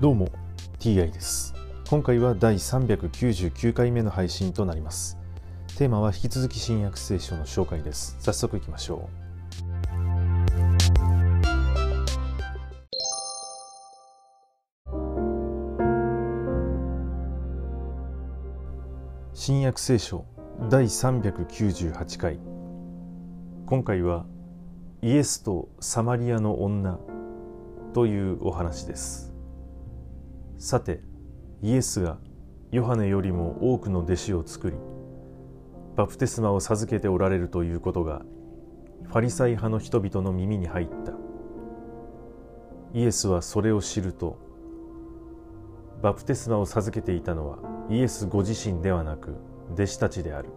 どうも TI です。今回は第399回目の配信となります。テーマは引き続き新約聖書の紹介です。早速いきましょう。新約聖書第398回。今回はイエスとサマリアの女というお話です。さてイエスがヨハネよりも多くの弟子を作りバプテスマを授けておられるということがファリサイ派の人々の耳に入った。イエスはそれを知るとバプテスマを授けていたのはイエスご自身ではなく弟子たちである。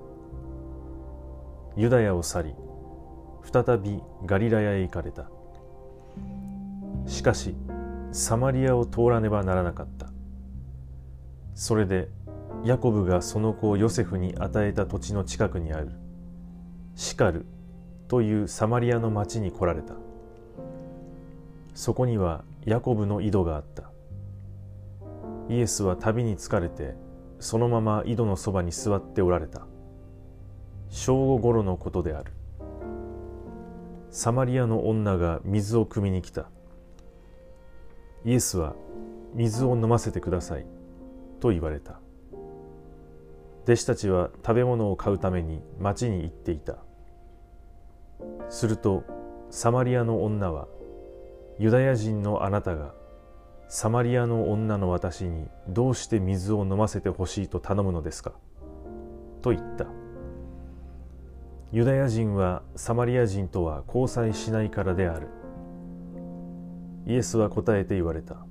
ユダヤを去り再びガリラヤへ行かれた。しかしサマリアを通らねばならなかった。それでヤコブがその子をヨセフに与えた土地の近くにあるシカルというサマリアの町に来られた。そこにはヤコブの井戸があった。イエスは旅に疲れてそのまま井戸のそばに座っておられた。正午ごろのことである。サマリアの女が水を汲みに来た。イエスは水を飲ませてくださいと言われた。弟子たちは食べ物を買うために町に行っていた。するとサマリアの女はユダヤ人のあなたがサマリアの女の私にどうして水を飲ませてほしいと頼むのですかと言った。ユダヤ人はサマリア人とは交際しないからである。イエスは答えて言われた。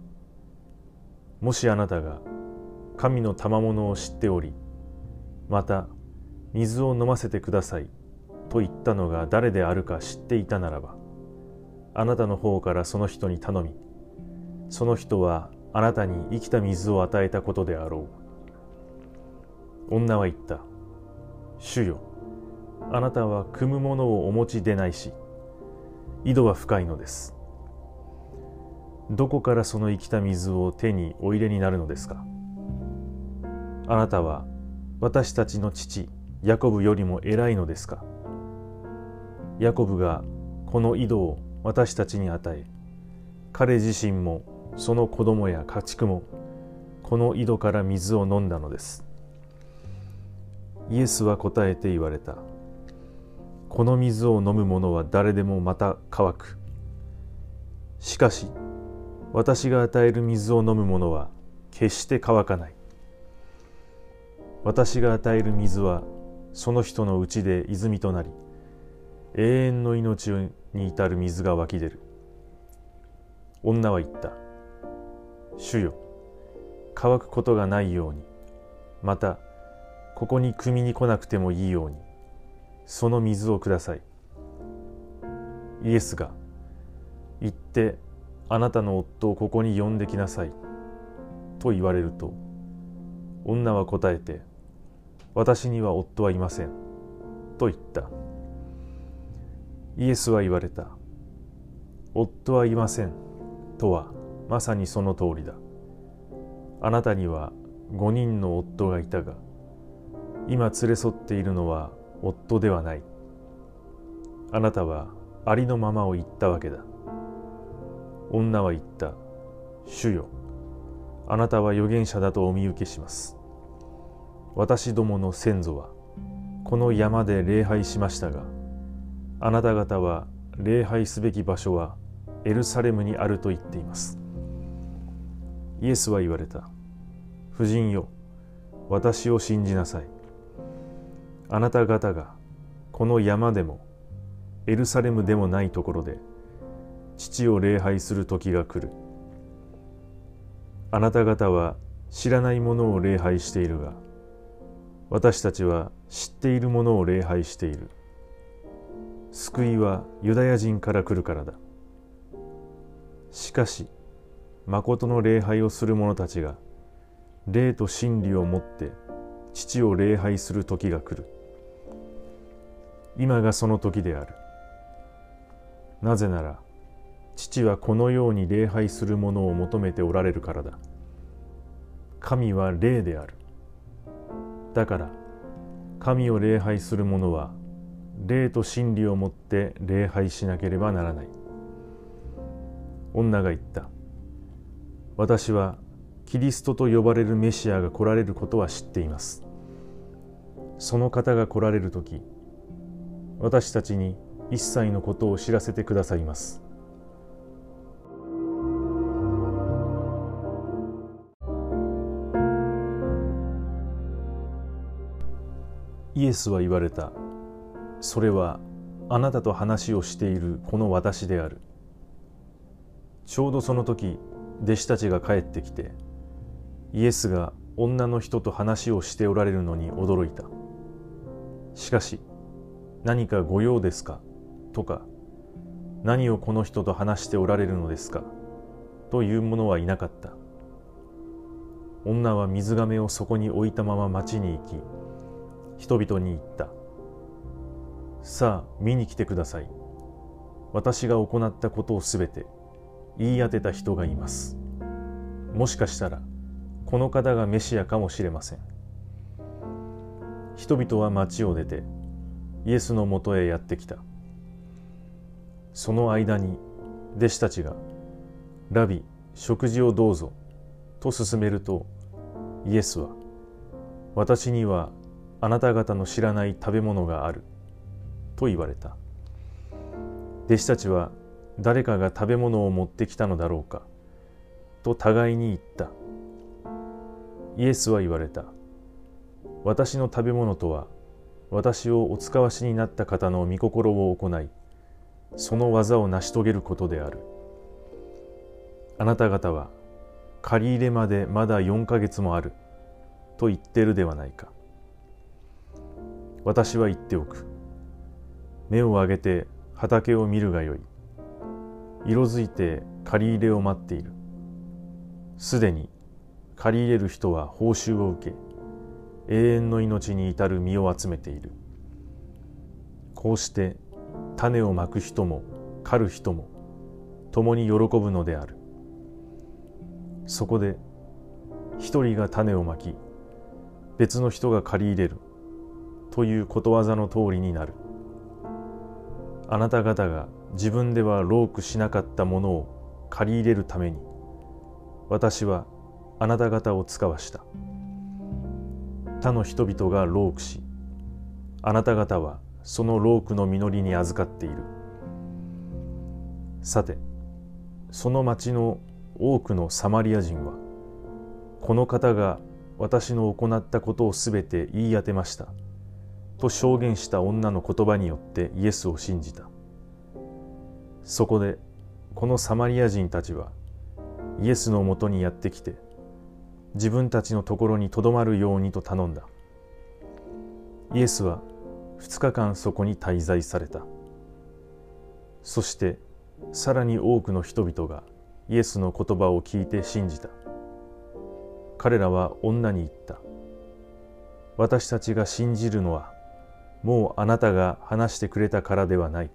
もしあなたが神の賜物を知っており、また水を飲ませてくださいと言ったのが誰であるか知っていたならば、あなたの方からその人に頼み、その人はあなたに生きた水を与えたことであろう。女は言った。主よ、あなたは汲むものをお持ちでないし、井戸は深いのです。どこからその生きた水を手にお入れになるのですか？あなたは私たちの父ヤコブよりも偉いのですか？ヤコブがこの井戸を私たちに与え彼自身もその子供や家畜もこの井戸から水を飲んだのです。イエスは答えて言われた。この水を飲む者は誰でもまた乾く。しかし私が与える水を飲む者は決して乾かない。私が与える水はその人のうちで泉となり永遠の命に至る水が湧き出る。女は言った。主よ乾くことがないように。またここに汲みに来なくてもいいように。その水をください。イエスが行ってあなたの夫をここに呼んできなさい。と言われると、女は答えて、私には夫はいません。と言った。イエスは言われた。夫はいません。とは、まさにその通りだ。あなたには5人の夫がいたが、今連れ添っているのは夫ではない。あなたはありのままを言ったわけだ。女は言った。主よ、あなたは預言者だとお見受けします。私どもの先祖は、この山で礼拝しましたが、あなた方は礼拝すべき場所はエルサレムにあると言っています。イエスは言われた。夫人よ、私を信じなさい。あなた方がこの山でもエルサレムでもないところで父を礼拝する時が来る。あなた方は知らないものを礼拝しているが、私たちは知っているものを礼拝している。救いはユダヤ人から来るからだ。しかし、誠の礼拝をする者たちが、霊と真理をもって父を礼拝する時が来る。今がその時である。なぜなら、父はこのように礼拝するものを求めておられるからだ。神は霊である。だから神を礼拝する者は霊と真理をもって礼拝しなければならない。女が言った。私はキリストと呼ばれるメシアが来られることは知っています。その方が来られる時私たちに一切のことを知らせてくださいます。イエスは言われた。それはあなたと話をしているこの私である。ちょうどその時弟子たちが帰ってきてイエスが女の人と話をしておられるのに驚いた。しかし何かご用ですか？とか何をこの人と話しておられるのですか？という者はいなかった。女は水がめをそこに置いたまま町に行き人々に言った。さあ見に来てください。私が行ったことをすべて言い当てた人がいます。もしかしたらこの方がメシアかもしれません。人々は町を出てイエスのもとへやってきた。その間に弟子たちが「ラビ食事をどうぞ」と勧めるとイエスは「私にはあなた方の知らない食べ物がある」と言われた。弟子たちは誰かが食べ物を持ってきたのだろうか。と互いに言った。イエスは言われた。私の食べ物とは私をお使わしになった方の御心を行いその技を成し遂げることである。あなた方は借り入れまでまだ4ヶ月もある。と言ってるではないか。私は言っておく。目を上げて畑を見るがよい。色づいて借り入れを待っている。すでに借り入れる人は報酬を受け永遠の命に至る身を集めている。こうして種をまく人も狩る人も共に喜ぶのである。そこで一人が種をまき別の人が借り入れる。ということわざの通りになる。あなた方が自分ではロークしなかったものを借り入れるために私はあなた方を使わした。他の人々がロークしあなた方はそのロークの実りに預かっている。さてその町の多くのサマリア人はこの方が私の行ったことをすべて言い当てました。と証言した女の言葉によってイエスを信じた。そこでこのサマリア人たちはイエスのもとにやってきて自分たちのところにとどまるようにと頼んだ。イエスは2日間そこに滞在された。そしてさらに多くの人々がイエスの言葉を聞いて信じた。彼らは女に言った。私たちが信じるのはもうあなたが話してくれたからではない。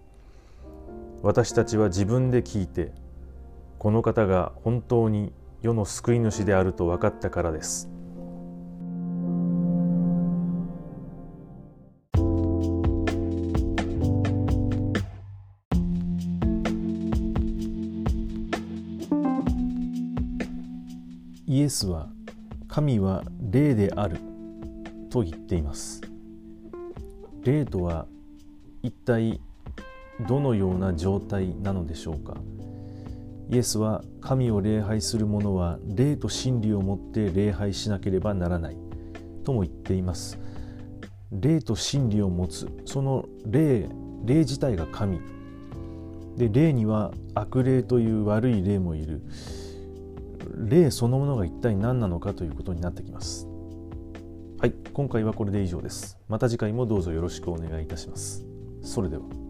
私たちは自分で聞いてこの方が本当に世の救い主であると分かったからです。イエスは神は霊であると言っています。霊とは一体どのような状態なのでしょうか？イエスは神を礼拝する者は霊と真理をもって礼拝しなければならない。とも言っています。霊と真理を持つその霊霊自体が神。で霊には悪霊という悪い霊もいる。霊そのものが一体何なのかということになってきます。はい。今回はこれで以上です。また次回もどうぞよろしくお願いいたします。それでは。